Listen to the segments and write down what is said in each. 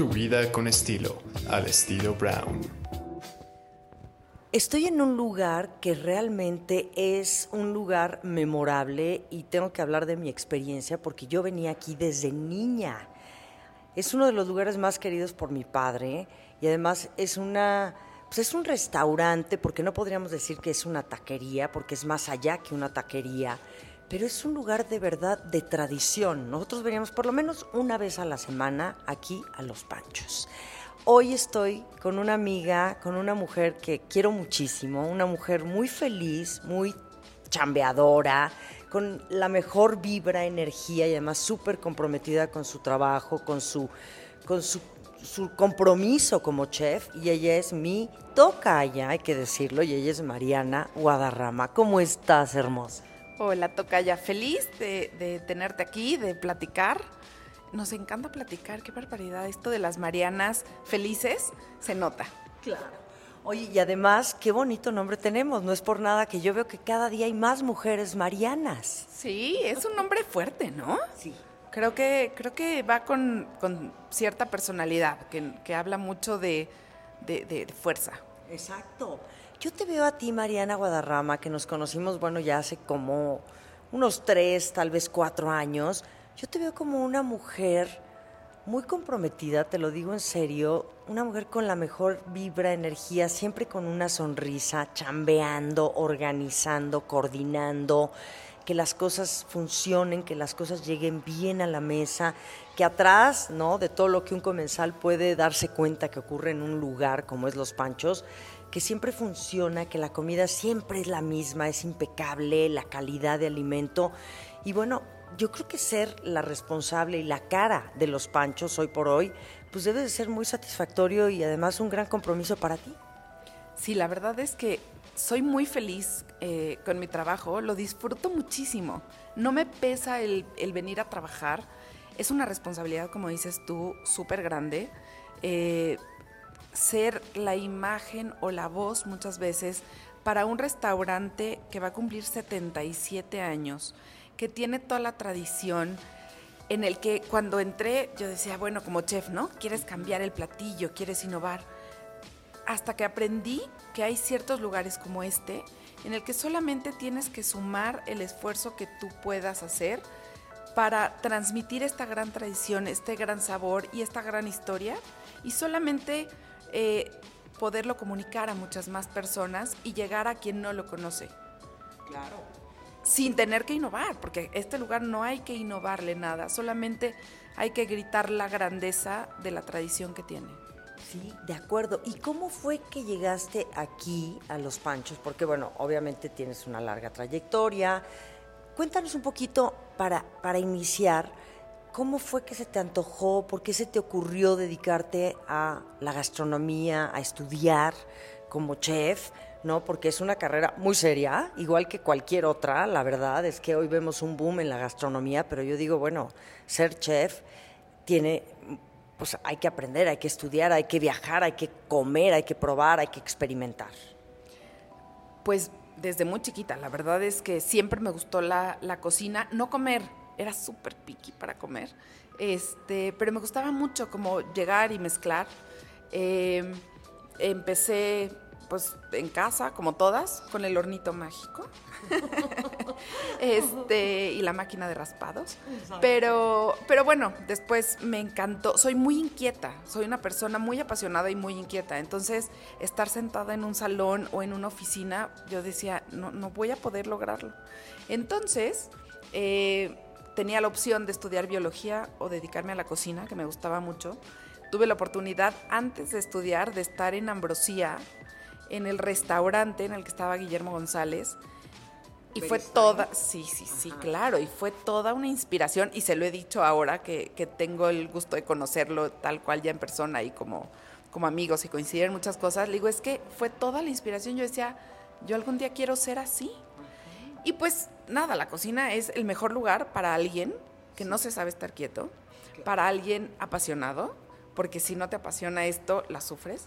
Tu vida con estilo, al estilo Brown. Estoy en un lugar que realmente es un lugar memorable y tengo que hablar de mi experiencia porque yo venía aquí desde niña. Es uno de los lugares más queridos por mi padre y además es una pues es un restaurante porque no podríamos decir que es una taquería porque es más allá que una taquería, pero es un lugar de verdad de tradición. Nosotros veníamos por lo menos una vez a la semana aquí a Los Panchos. Hoy estoy con una amiga, con una mujer que quiero muchísimo, una mujer muy feliz, muy chambeadora, con la mejor vibra, energía y además súper comprometida con su trabajo, con su, con su, su compromiso como chef. Y ella es mi tocaya, hay que decirlo, y ella es Mariana Guadarrama. ¿Cómo estás, hermosa? Hola, tocaya. Feliz de, de tenerte aquí, de platicar nos encanta platicar, qué barbaridad. Esto de las Marianas felices se nota. Claro. Oye, y además, qué bonito nombre tenemos. No es por nada que yo veo que cada día hay más mujeres Marianas. Sí, es un nombre fuerte, ¿no? Sí. Creo que, creo que va con, cierta personalidad, que, habla mucho de, de, fuerza. Exacto. Yo te veo a ti, Mariana Guadarrama, que nos conocimos, bueno, ya hace como unos tres, tal vez cuatro años yo te veo como una mujer muy comprometida, te lo digo en serio, una mujer con la mejor vibra, energía, siempre con una sonrisa, chambeando, organizando, coordinando, que las cosas funcionen, que las cosas lleguen bien a la mesa, que atrás, ¿no? De todo lo que un comensal puede darse cuenta que ocurre en un lugar como es Los Panchos, que siempre funciona, que la comida siempre es la misma, es impecable, la calidad de alimento. Y bueno, yo creo que ser la responsable y la cara de los panchos hoy por hoy, pues debe de ser muy satisfactorio y además un gran compromiso para ti. Sí, la verdad es que soy muy feliz eh, con mi trabajo, lo disfruto muchísimo. No me pesa el, venir a trabajar. Es una responsabilidad, como dices tú, súper grande. Eh, ser la imagen o la voz muchas veces para un restaurante que va a cumplir 77 años que tiene toda la tradición en el que cuando entré yo decía, bueno, como chef, ¿no? Quieres cambiar el platillo, quieres innovar. Hasta que aprendí que hay ciertos lugares como este en el que solamente tienes que sumar el esfuerzo que tú puedas hacer para transmitir esta gran tradición, este gran sabor y esta gran historia y solamente eh, poderlo comunicar a muchas más personas y llegar a quien no lo conoce. Claro sin tener que innovar, porque este lugar no hay que innovarle nada, solamente hay que gritar la grandeza de la tradición que tiene. Sí, de acuerdo. ¿Y cómo fue que llegaste aquí a Los Panchos? Porque, bueno, obviamente tienes una larga trayectoria. Cuéntanos un poquito para, para iniciar, ¿cómo fue que se te antojó? ¿Por qué se te ocurrió dedicarte a la gastronomía, a estudiar como chef? ¿no? Porque es una carrera muy seria, igual que cualquier otra. La verdad es que hoy vemos un boom en la gastronomía, pero yo digo, bueno, ser chef tiene, pues hay que aprender, hay que estudiar, hay que viajar, hay que comer, hay que probar, hay que experimentar. Pues desde muy chiquita, la verdad es que siempre me gustó la, cocina, no comer, era súper piqui para comer, este, pero me gustaba mucho como llegar y mezclar. Eh, empecé pues en casa, como todas, con el hornito mágico. este, y la máquina de raspados. Pero, pero bueno, después me encantó. Soy muy inquieta, soy una persona muy apasionada y muy inquieta. Entonces, estar sentada en un salón o en una oficina, yo decía, no, no voy a poder lograrlo. Entonces, eh, tenía la opción de estudiar biología o dedicarme a la cocina, que me gustaba mucho. Tuve la oportunidad antes de estudiar de estar en Ambrosía, en el restaurante en el que estaba Guillermo González. Y fue toda, sí, sí, sí, claro, y fue toda una inspiración, y se lo he dicho ahora que, tengo el gusto de conocerlo tal cual ya en persona y como, como amigos y coinciden muchas cosas, le digo, es que fue toda la inspiración, yo decía, yo algún día quiero ser así. Y pues nada, la cocina es el mejor lugar para alguien que no se sabe estar quieto, para alguien apasionado, porque si no te apasiona esto, la sufres.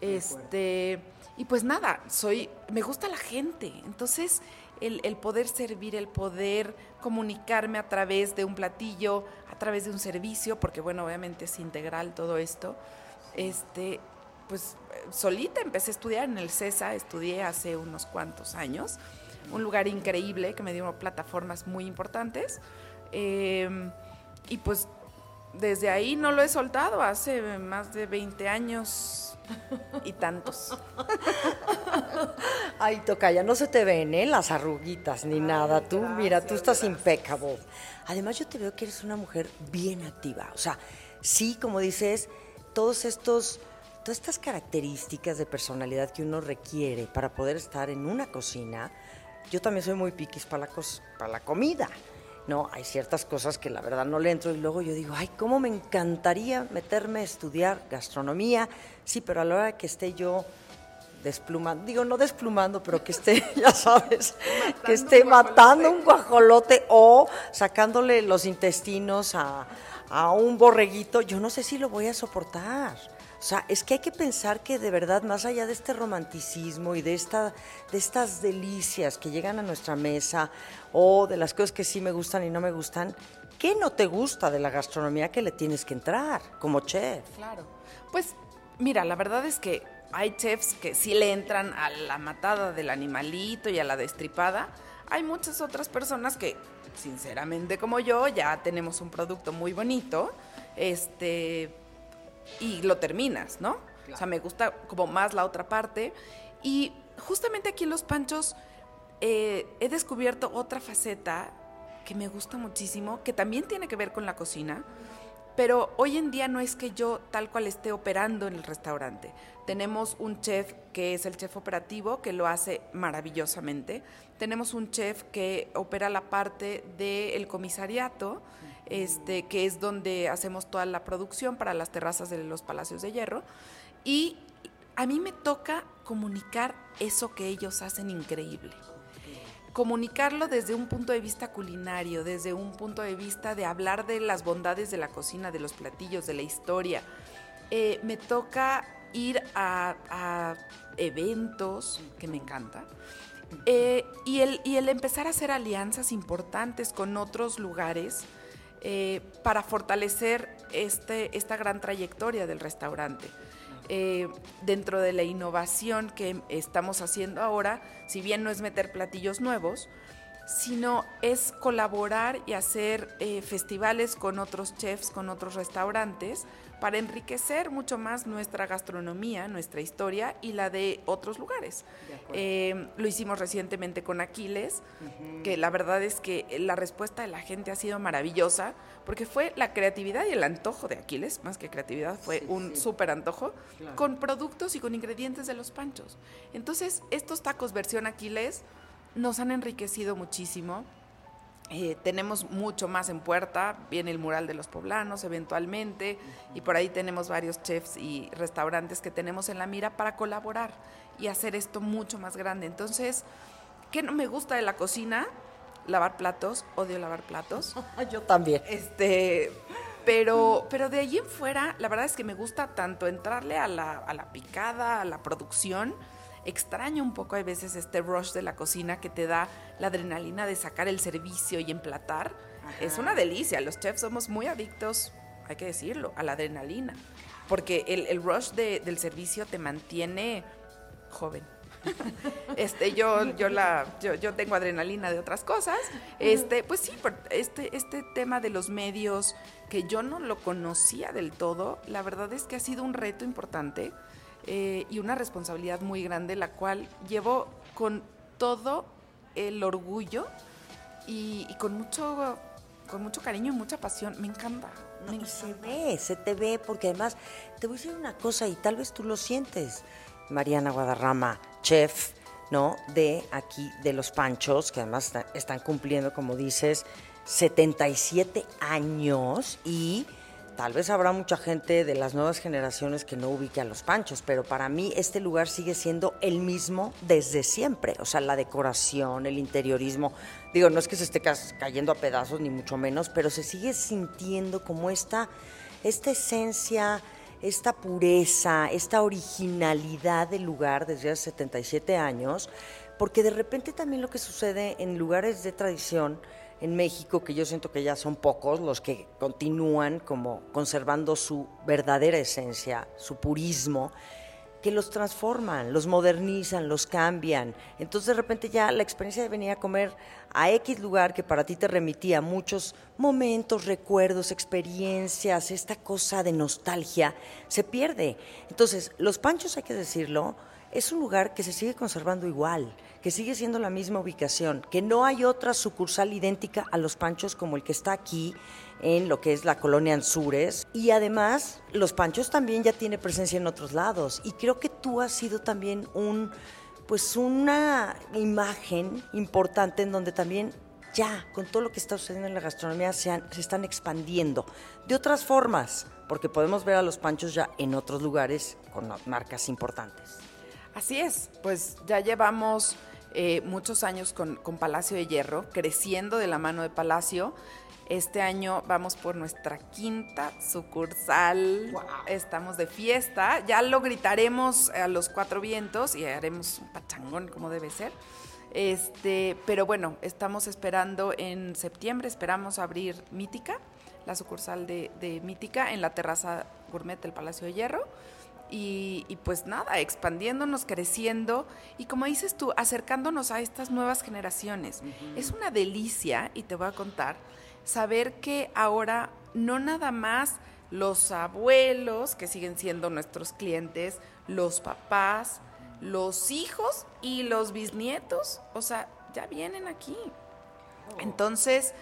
Este, y pues nada, soy, me gusta la gente. Entonces, el, poder servir, el poder comunicarme a través de un platillo a través de un servicio, porque bueno, obviamente es integral todo esto, este, pues solita empecé a estudiar en el CESA, estudié hace unos cuantos años, un lugar increíble que me dio plataformas muy importantes. Em, y pues desde ahí no lo he soltado, hace más de 20 años y tantos. Ay, Tocaya, no se te ven, ¿eh? Las arruguitas ni nada. Tú, mira, tú estás impecable. Además, yo te veo que eres una mujer bien activa. O sea, sí, como dices, todos estos, todas estas características de personalidad que uno requiere para poder estar en una cocina. Yo también soy muy piquis para la, para la comida. No, hay ciertas cosas que la verdad no le entro y luego yo digo, ay, cómo me encantaría meterme a estudiar gastronomía. Sí, pero a la hora que esté yo desplumando, digo, no desplumando, pero que esté, ya sabes, que esté matando un guajolote o sacándole los intestinos a, a un borreguito, yo no sé si lo voy a soportar. O sea, es que hay que pensar que de verdad, más allá de este romanticismo y de, esta, de estas delicias que llegan a nuestra mesa o de las cosas que sí me gustan y no me gustan, ¿qué no te gusta de la gastronomía que le tienes que entrar como chef? Claro. Pues mira, la verdad es que hay chefs que sí le entran a la matada del animalito y a la destripada. Hay muchas otras personas que, sinceramente como yo, ya tenemos un producto muy bonito, este, y lo terminas, ¿no? O sea, me gusta como más la otra parte. Y justamente aquí en Los Panchos eh, he descubierto otra faceta que me gusta muchísimo, que también tiene que ver con la cocina, pero hoy en día no es que yo tal cual esté operando en el restaurante. Tenemos un chef que es el chef operativo, que lo hace maravillosamente. Tenemos un chef que opera la parte del comisariato, este, que es donde hacemos toda la producción para las terrazas de los Palacios de Hierro. Y a mí me toca comunicar eso que ellos hacen increíble comunicarlo desde un punto de vista culinario, desde un punto de vista de hablar de las bondades de la cocina, de los platillos, de la historia. Eh, me toca ir a, eventos, que me encanta, eh, y, el, y el empezar a hacer alianzas importantes con otros lugares eh, para fortalecer este, esta gran trayectoria del restaurante. Eh, dentro de la innovación que estamos haciendo ahora, si bien no es meter platillos nuevos, sino es colaborar y hacer eh, festivales con otros chefs, con otros restaurantes, para enriquecer mucho más nuestra gastronomía, nuestra historia y la de otros lugares. Eh, lo hicimos recientemente con Aquiles, que la verdad es que la respuesta de la gente ha sido maravillosa, porque fue la creatividad y el antojo de Aquiles, más que creatividad, fue un súper antojo, con productos y con ingredientes de los panchos. Entonces, estos tacos versión Aquiles nos han enriquecido muchísimo. Eh, tenemos mucho más en puerta, viene el mural de los poblanos eventualmente y por ahí tenemos varios chefs y restaurantes que tenemos en la mira para colaborar y hacer esto mucho más grande. Entonces, ¿qué no me gusta de la cocina? Lavar platos, odio lavar platos. Yo también. Este, pero, pero de allí en fuera, la verdad es que me gusta tanto entrarle a la, a la picada, a la producción, extraño un poco a veces este rush de la cocina que te da la adrenalina de sacar el servicio y emplatar. Es una delicia. Los chefs somos muy adictos, hay que decirlo, a la adrenalina. Porque el, rush del servicio te mantiene joven. este, yo, yo, la, yo, tengo adrenalina de otras cosas. Este, pues sí, este, este tema de los medios que yo no lo conocía del todo, la verdad es que ha sido un reto importante eh, y una responsabilidad muy grande, la cual llevo con todo el orgullo y, con mucho con mucho cariño y mucha pasión. Me encanta. Se ve, se te ve, porque además te voy a decir una cosa y tal vez tú lo sientes, Mariana Guadarrama, chef, ¿no? De aquí, de los Panchos, que además están cumpliendo, como dices, 77 años y Tal vez habrá mucha gente de las nuevas generaciones que no ubique a los panchos, pero para mí este lugar sigue siendo el mismo desde siempre. O sea, la decoración, el interiorismo. Digo, no es que se esté cayendo a pedazos, ni mucho menos, pero se sigue sintiendo como esta, esta esencia, esta pureza, esta originalidad del lugar desde hace 77 años, porque de repente también lo que sucede en lugares de tradición en México, que yo siento que ya son pocos los que continúan como conservando su verdadera esencia, su purismo, que los transforman, los modernizan, los cambian. Entonces de repente ya la experiencia de venir a comer a X lugar que para ti te remitía muchos momentos, recuerdos, experiencias, esta cosa de nostalgia, se pierde. Entonces, los panchos, hay que decirlo, es un lugar que se sigue conservando igual que sigue siendo la misma ubicación, que no hay otra sucursal idéntica a Los Panchos como el que está aquí en lo que es la colonia Anzures. Y además, Los Panchos también ya tiene presencia en otros lados. Y creo que tú has sido también un, pues una imagen importante en donde también ya, con todo lo que está sucediendo en la gastronomía, se, se están expandiendo de otras formas, porque podemos ver a los panchos ya en otros lugares con marcas importantes. Así es, pues ya llevamos eh, muchos años con, Palacio de Hierro, creciendo de la mano de Palacio. Este año vamos por nuestra quinta sucursal. Estamos de fiesta. Ya lo gritaremos a los cuatro vientos y haremos un pachangón como debe ser. Este, pero bueno, estamos esperando en septiembre, esperamos abrir Mítica, la sucursal de, de Mítica en la terraza gourmet del Palacio de Hierro. Y, pues nada, expandiéndonos, creciendo y como dices tú, acercándonos a estas nuevas generaciones. Es una delicia, y te voy a contar, saber que ahora no nada más los abuelos, que siguen siendo nuestros clientes, los papás, los hijos y los bisnietos, o sea, ya vienen aquí. Oh. Entonces,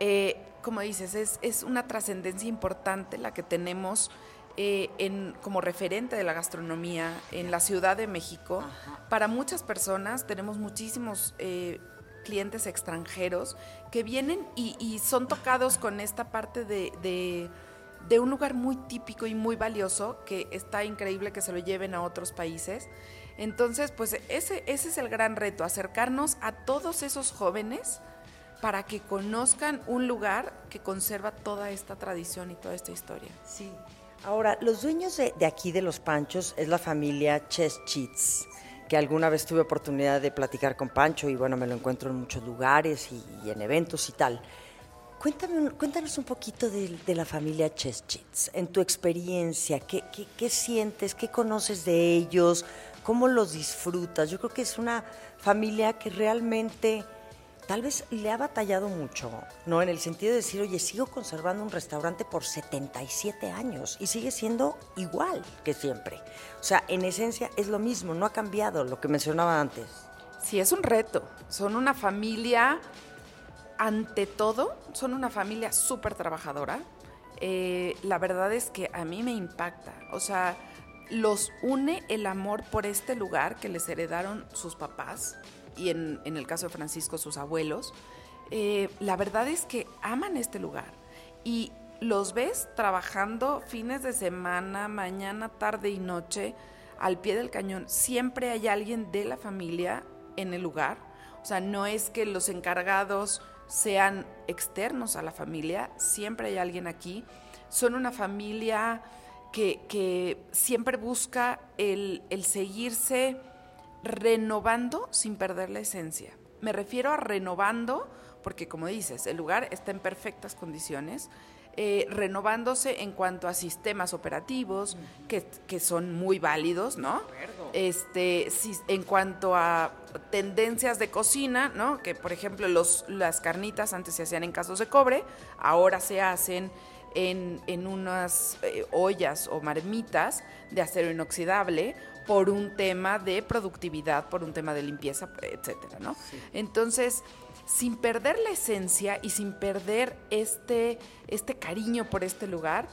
eh, como dices, es, es una trascendencia importante la que tenemos eh, en, como referente de la gastronomía en la Ciudad de México. Para muchas personas tenemos muchísimos eh, clientes extranjeros que vienen y, son tocados con esta parte de, de, un lugar muy típico y muy valioso que está increíble que se lo lleven a otros países. Entonces, pues ese, ese es el gran reto, acercarnos a todos esos jóvenes para que conozcan un lugar que conserva toda esta tradición y toda esta historia. Sí, Ahora, los dueños de, aquí de Los Panchos es la familia Cheschitz, que alguna vez tuve oportunidad de platicar con Pancho y bueno, me lo encuentro en muchos lugares y, en eventos y tal. Cuéntame, cuéntanos un poquito de, la familia Cheschitz, en tu experiencia, ¿qué, qué sientes, qué conoces de ellos, cómo los disfrutas? Yo creo que es una familia que realmente tal vez le ha batallado mucho, ¿no? En el sentido de decir, oye, sigo conservando un restaurante por 77 años y sigue siendo igual que siempre. O sea, en esencia es lo mismo, no ha cambiado lo que mencionaba antes. Sí, es un reto. Son una familia, ante todo, son una familia súper trabajadora. Eh, la verdad es que a mí me impacta. O sea, los une el amor por este lugar que les heredaron sus papás y en, el caso de Francisco sus abuelos, eh, la verdad es que aman este lugar y los ves trabajando fines de semana, mañana, tarde y noche al pie del cañón. Siempre hay alguien de la familia en el lugar. O sea, no es que los encargados sean externos a la familia, siempre hay alguien aquí. Son una familia que, siempre busca el, el seguirse renovando sin perder la esencia. Me refiero a renovando, porque como dices, el lugar está en perfectas condiciones, eh, renovándose en cuanto a sistemas operativos, que, son muy válidos, ¿no? Este, en cuanto a tendencias de cocina, ¿no? Que por ejemplo los, las carnitas antes se hacían en casos de cobre, ahora se hacen en, unas eh, ollas o marmitas de acero inoxidable por un tema de productividad, por un tema de limpieza, etcétera, ¿no? Entonces, sin perder la esencia y sin perder este, este cariño por este lugar,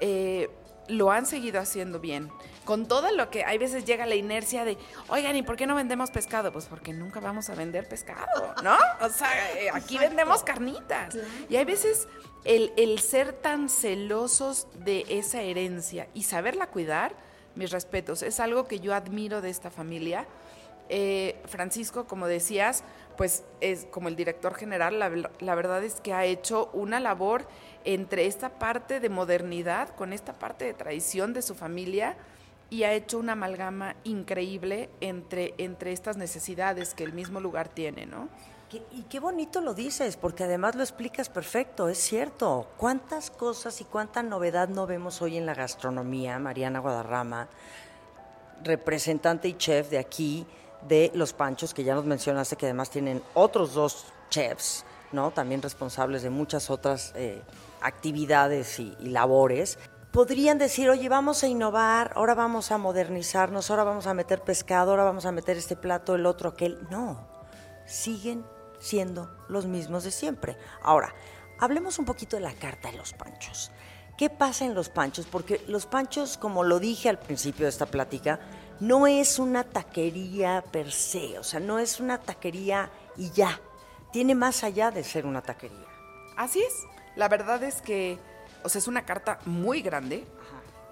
eh, lo han seguido haciendo bien. Con todo lo que hay veces llega la inercia de, oigan, ¿y por qué no vendemos pescado? Pues porque nunca vamos a vender pescado, ¿no? O sea, eh, aquí vendemos carnitas. Y hay veces el, el ser tan celosos de esa herencia y saberla cuidar, mis respetos. Es algo que yo admiro de esta familia. Eh, Francisco, como decías, pues es como el director general, la, verdad es que ha hecho una labor entre esta parte de modernidad con esta parte de tradición de su familia y ha hecho una amalgama increíble entre, entre estas necesidades que el mismo lugar tiene, ¿no? Y qué bonito lo dices, porque además lo explicas perfecto, es cierto. ¿Cuántas cosas y cuánta novedad no vemos hoy en la gastronomía, Mariana Guadarrama, representante y chef de aquí, de Los Panchos, que ya nos mencionaste que además tienen otros dos chefs, ¿no? También responsables de muchas otras eh, actividades y, y labores podrían decir, oye, vamos a innovar, ahora vamos a modernizarnos, ahora vamos a meter pescado, ahora vamos a meter este plato, el otro, aquel. No, siguen siendo los mismos de siempre. Ahora, hablemos un poquito de la carta de los panchos. ¿Qué pasa en los panchos? Porque los panchos, como lo dije al principio de esta plática, no es una taquería per se, o sea, no es una taquería y ya. Tiene más allá de ser una taquería. Así es. La verdad es que, o sea, es una carta muy grande.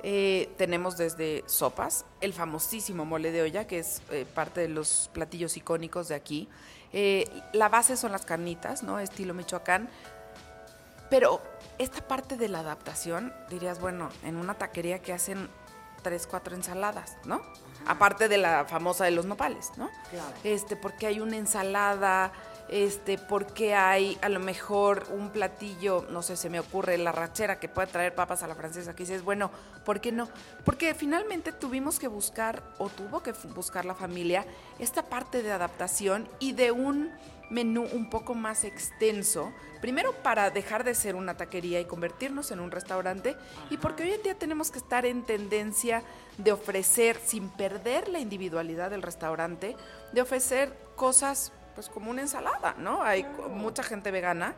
Eh, tenemos desde sopas, el famosísimo mole de olla, que es eh, parte de los platillos icónicos de aquí. Eh, la base son las carnitas, ¿no? Estilo Michoacán. Pero esta parte de la adaptación, dirías, bueno, en una taquería que hacen tres, cuatro ensaladas, ¿no? Aparte de la famosa de los nopales, ¿no? Claro. Este, porque hay una ensalada, este, porque hay a lo mejor un platillo, no sé, se me ocurre la rachera que puede traer papas a la francesa, que dices, bueno, ¿por qué no? Porque finalmente tuvimos que buscar, o tuvo que buscar la familia, esta parte de adaptación y de un menú un poco más extenso, primero para dejar de ser una taquería y convertirnos en un restaurante, y porque hoy en día tenemos que estar en tendencia de ofrecer, sin perder la individualidad del restaurante, de ofrecer cosas pues como una ensalada, ¿no? Hay mucha gente vegana,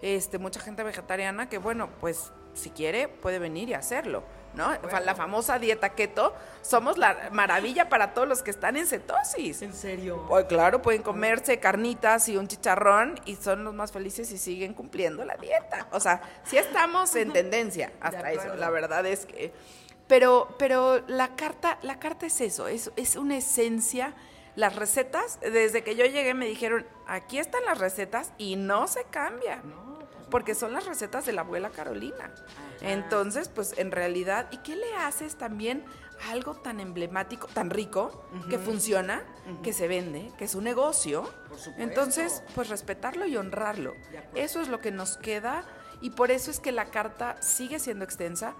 este, mucha gente vegetariana que, bueno, pues si quiere puede venir y hacerlo, ¿no? La famosa dieta keto, somos la maravilla para todos los que están en cetosis. ¿En serio? Pues claro, pueden comerse carnitas y un chicharrón y son los más felices y siguen cumpliendo la dieta. O sea, sí estamos en tendencia hasta eso, la verdad es que... Pero, pero la carta, la carta es eso, es, es una esencia las recetas, desde que yo llegué me dijeron, aquí están las recetas y no se cambia. Porque son las recetas de la abuela Carolina. Entonces, pues en realidad, ¿y qué le haces también a algo tan emblemático, tan rico, que funciona, que se vende, que es un negocio? Entonces, pues respetarlo y honrarlo. Eso es lo que nos queda y por eso es que la carta sigue siendo extensa.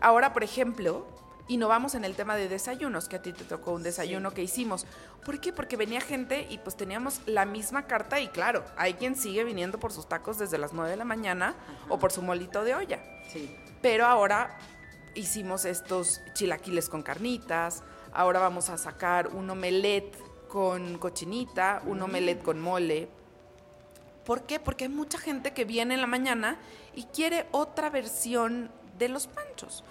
Ahora, por ejemplo, innovamos en el tema de desayunos, que a ti te tocó un desayuno que hicimos. ¿Por qué? Porque venía gente y pues teníamos la misma carta y claro, hay quien sigue viniendo por sus tacos desde las 9 de la mañana o por su molito de olla. Sí. Pero ahora hicimos estos chilaquiles con carnitas, ahora vamos a sacar un omelette con cochinita, un omelette con mole. ¿Por qué? Porque hay mucha gente que viene en la mañana y quiere otra versión de los panchos.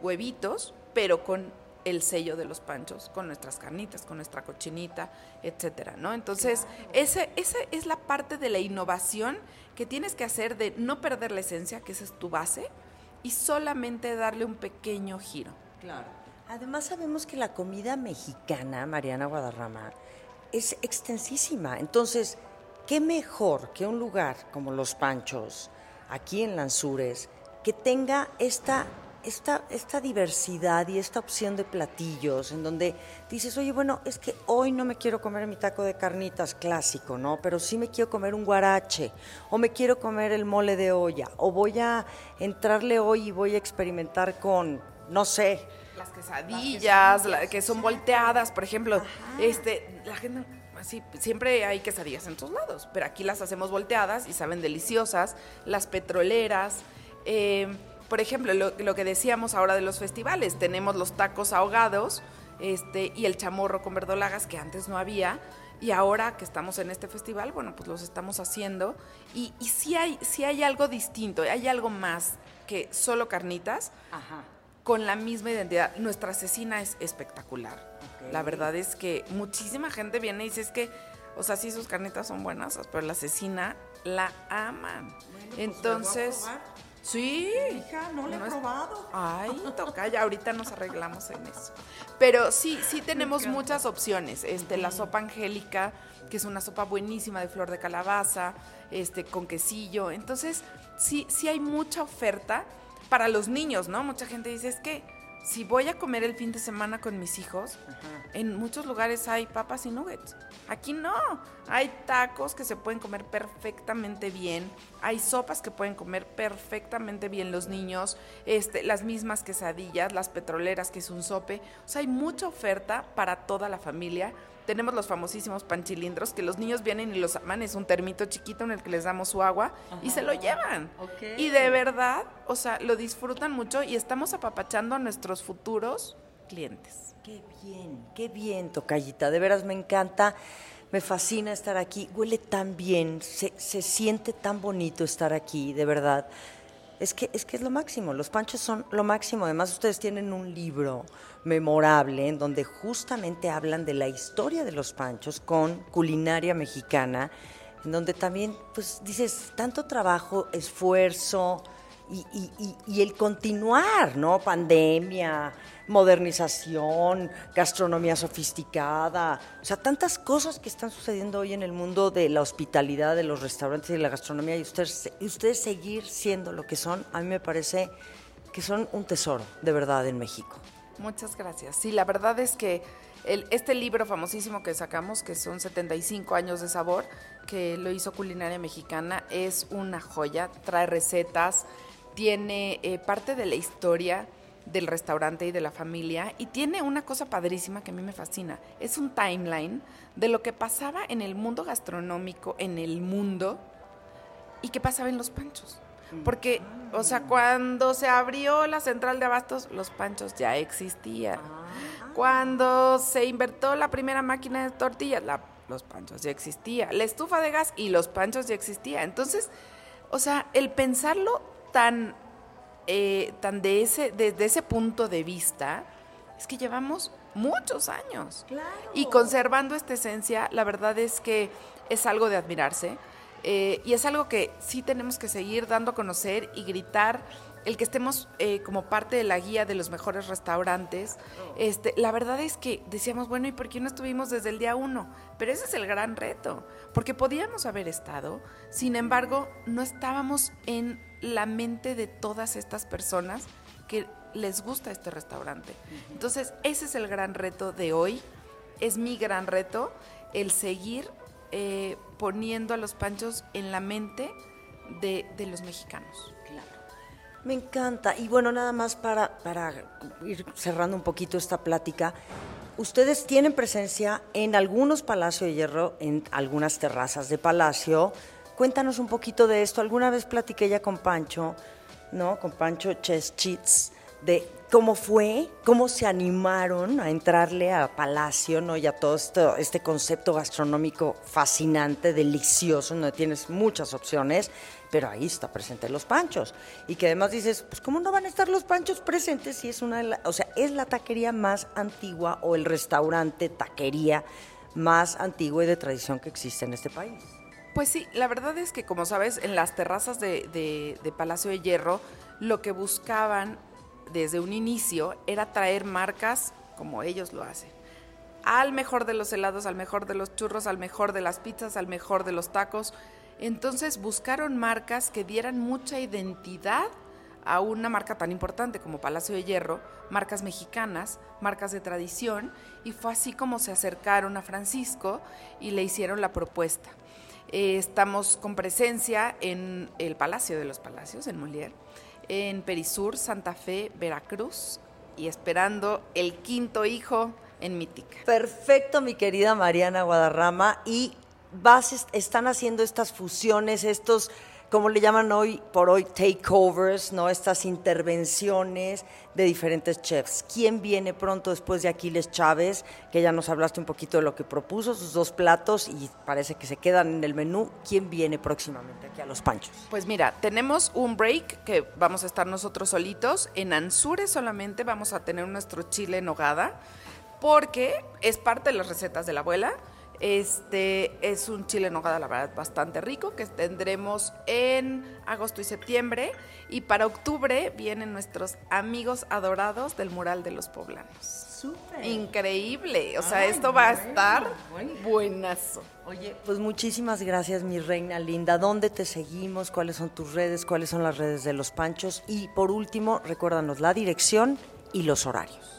Huevitos, pero con el sello de los panchos, con nuestras carnitas, con nuestra cochinita, etcétera, ¿no? Entonces, esa, esa es la parte de la innovación que tienes que hacer de no perder la esencia, que esa es tu base, y solamente darle un pequeño giro. Claro. Además sabemos que la comida mexicana, Mariana Guadarrama, es extensísima. Entonces, ¿qué mejor que un lugar como Los Panchos, aquí en Lanzures, que tenga esta esta, esta diversidad y esta opción de platillos en donde dices, oye, bueno, es que hoy no me quiero comer mi taco de carnitas clásico, ¿no? Pero sí me quiero comer un guarache, o me quiero comer el mole de olla, o voy a entrarle hoy y voy a experimentar con, no sé. Las quesadillas, que son volteadas, por ejemplo. Este, la gente así, siempre hay quesadillas en todos lados, pero aquí las hacemos volteadas y saben deliciosas. Las petroleras. Eh, por ejemplo, lo, que decíamos ahora de los festivales, tenemos los tacos ahogados este, y el chamorro con verdolagas que antes no había. Y ahora que estamos en este festival, bueno, pues los estamos haciendo. Y, y sí, hay, sí hay algo distinto, hay algo más que solo carnitas con la misma identidad. Nuestra asesina es espectacular. La verdad es que muchísima gente viene y dice, es que, o sea, sí sus carnitas son buenas, pero la asesina la aman. Pues, Entonces... Sí. Hija, no lo he probado. Ay, toca, ya ahorita nos arreglamos en eso. Pero sí, sí tenemos muchas opciones. Este, la sopa angélica, que es una sopa buenísima de flor de calabaza, este, con quesillo. Entonces, sí, sí hay mucha oferta para los niños, ¿no? Mucha gente dice, es que, si voy a comer el fin de semana con mis hijos, en muchos lugares hay papas y nuggets. Aquí no. Hay tacos que se pueden comer perfectamente bien. Hay sopas que pueden comer perfectamente bien los niños. Este, las mismas quesadillas, las petroleras, que es un sope. O sea, hay mucha oferta para toda la familia. Tenemos los famosísimos panchilindros que los niños vienen y los aman. Es un termito chiquito en el que les damos su agua y se lo llevan. Y de verdad, o sea, lo disfrutan mucho y estamos apapachando a nuestros futuros clientes. Qué bien, qué bien, Tocayita. De veras me encanta. Me fascina estar aquí. Huele tan bien. Se, se siente tan bonito estar aquí, de verdad. Es que, es que es lo máximo, los panchos son lo máximo. Además, ustedes tienen un libro memorable en donde justamente hablan de la historia de los panchos con culinaria mexicana, en donde también, pues dices, tanto trabajo, esfuerzo y, y- el continuar, ¿no? Pandemia, modernización, gastronomía sofisticada, o sea, tantas cosas que están sucediendo hoy en el mundo de la hospitalidad, de los restaurantes y de la gastronomía, y ustedes, ustedes seguir siendo lo que son, a mí me parece que son un tesoro, de verdad, en México. Muchas gracias. Sí, la verdad es que este libro famosísimo que sacamos, que son 75 años de sabor, que lo hizo Culinaria Mexicana, es una joya, trae recetas, tiene eh, parte de la historia del restaurante y de la familia y tiene una cosa padrísima que a mí me fascina. Es un timeline de lo que pasaba en el mundo gastronómico, en el mundo, y qué pasaba en los panchos. Porque, o sea, cuando se abrió la central de abastos, los panchos ya existían. Cuando se inventó la primera máquina de tortillas, la- los panchos ya existía. La estufa de gas y los panchos ya existía. Entonces, o sea, el pensarlo tan, eh, tan de ese, desde ese punto de vista, es que llevamos muchos años. Y conservando esta esencia, la verdad es que es algo de admirarse. eh, y es algo que sí tenemos que seguir dando a conocer y gritar. El que estemos eh, como parte de la guía de los mejores restaurantes. Este, la verdad es que decíamos, bueno, ¿y por qué no estuvimos desde el día uno? Pero ese es el gran reto, porque podíamos haber estado, sin embargo, no estábamos en la mente de todas estas personas que les gusta este restaurante. Entonces, ese es el gran reto de hoy, es mi gran reto, el seguir eh, poniendo a los panchos en la mente de, de los mexicanos. Me encanta. Y bueno, nada más para, para ir cerrando un poquito esta plática. Ustedes tienen presencia en algunos Palacio de Hierro, en algunas terrazas de Palacio. Cuéntanos un poquito de esto. Alguna vez platiqué ya con Pancho, ¿no? Con Pancho Cheschitz, de cómo fue, cómo se animaron a entrarle a Palacio, ¿no? Y a todo esto, este concepto gastronómico fascinante, delicioso, donde tienes muchas opciones, pero ahí está presente los panchos. Y que además dices, pues ¿cómo no van a estar los panchos presentes si es una, de la- o sea, es la taquería más antigua o el restaurante, taquería más antigua y de tradición que existe en este país? Pues sí, la verdad es que como sabes, en las terrazas de- de Palacio de Hierro, lo que buscaban desde un inicio era traer marcas como ellos lo hacen. Al mejor de los helados, al mejor de los churros, al mejor de las pizzas, al mejor de los tacos. Entonces buscaron marcas que dieran mucha identidad a una marca tan importante como Palacio de Hierro, marcas mexicanas, marcas de tradición, y fue así como se acercaron a Francisco y le hicieron la propuesta. Eh, estamos con presencia en el Palacio de los Palacios, en Molière, en Perisur, Santa Fe, Veracruz, y esperando el quinto hijo en Mítica. Perfecto, mi querida Mariana Guadarrama. Y vas, est- están haciendo estas fusiones, estos, como le llaman hoy por hoy, takeovers, ¿no? Estas intervenciones de diferentes chefs. ¿Quién viene pronto después de Aquiles Chávez? Que ya nos hablaste un poquito de lo que propuso, sus dos platos, y parece que se quedan en el menú. ¿Quién viene próximamente aquí a Los Panchos? Pues mira, tenemos un break que vamos a estar nosotros solitos. En Anzures solamente vamos a tener nuestro chile en nogada, porque es parte de las recetas de la abuela. Este es un chile en la verdad, bastante rico, que tendremos en agosto y septiembre. Y para octubre vienen nuestros amigos adorados del mural de los poblanos. Increíble. O sea, Ay, esto va a estar bueno. buenazo. Oye, pues muchísimas gracias, mi reina linda. ¿Dónde te seguimos? ¿Cuáles son tus redes? ¿Cuáles son las redes de los Panchos? Y por último, recuérdanos la dirección y los horarios.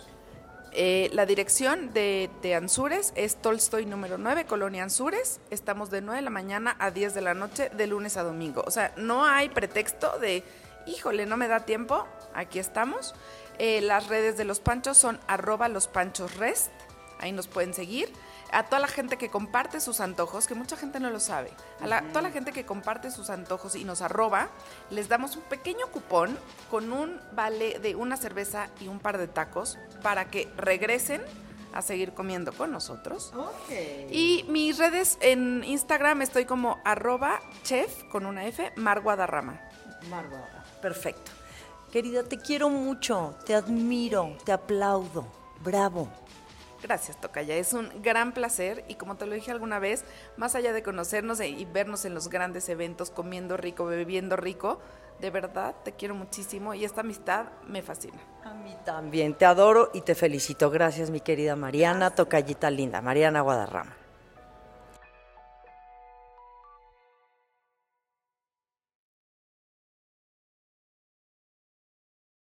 Eh, la dirección de, de, Ansures es Tolstoy número 9, Colonia Ansures. Estamos de 9 de la mañana a 10 de la noche, de lunes a domingo. O sea, no hay pretexto de, híjole, no me da tiempo. Aquí estamos. Eh, las redes de los panchos son arroba los panchos rest. Ahí nos pueden seguir a toda la gente que comparte sus antojos, que mucha gente no lo sabe, a toda la gente que comparte sus antojos y nos arroba, les damos un pequeño cupón con un vale de una cerveza y un par de tacos para que regresen a seguir comiendo con nosotros. Y mis redes en Instagram estoy como arroba chef con una F, Mar Guadarrama. Mar Perfecto. Querida, te quiero mucho, te admiro, te aplaudo. Bravo. Gracias, Tocaya. Es un gran placer y como te lo dije alguna vez, más allá de conocernos y vernos en los grandes eventos, comiendo rico, bebiendo rico, de verdad te quiero muchísimo y esta amistad me fascina. A mí también. Te adoro y te felicito. Gracias, mi querida Mariana, Tocayita linda, Mariana Guadarrama.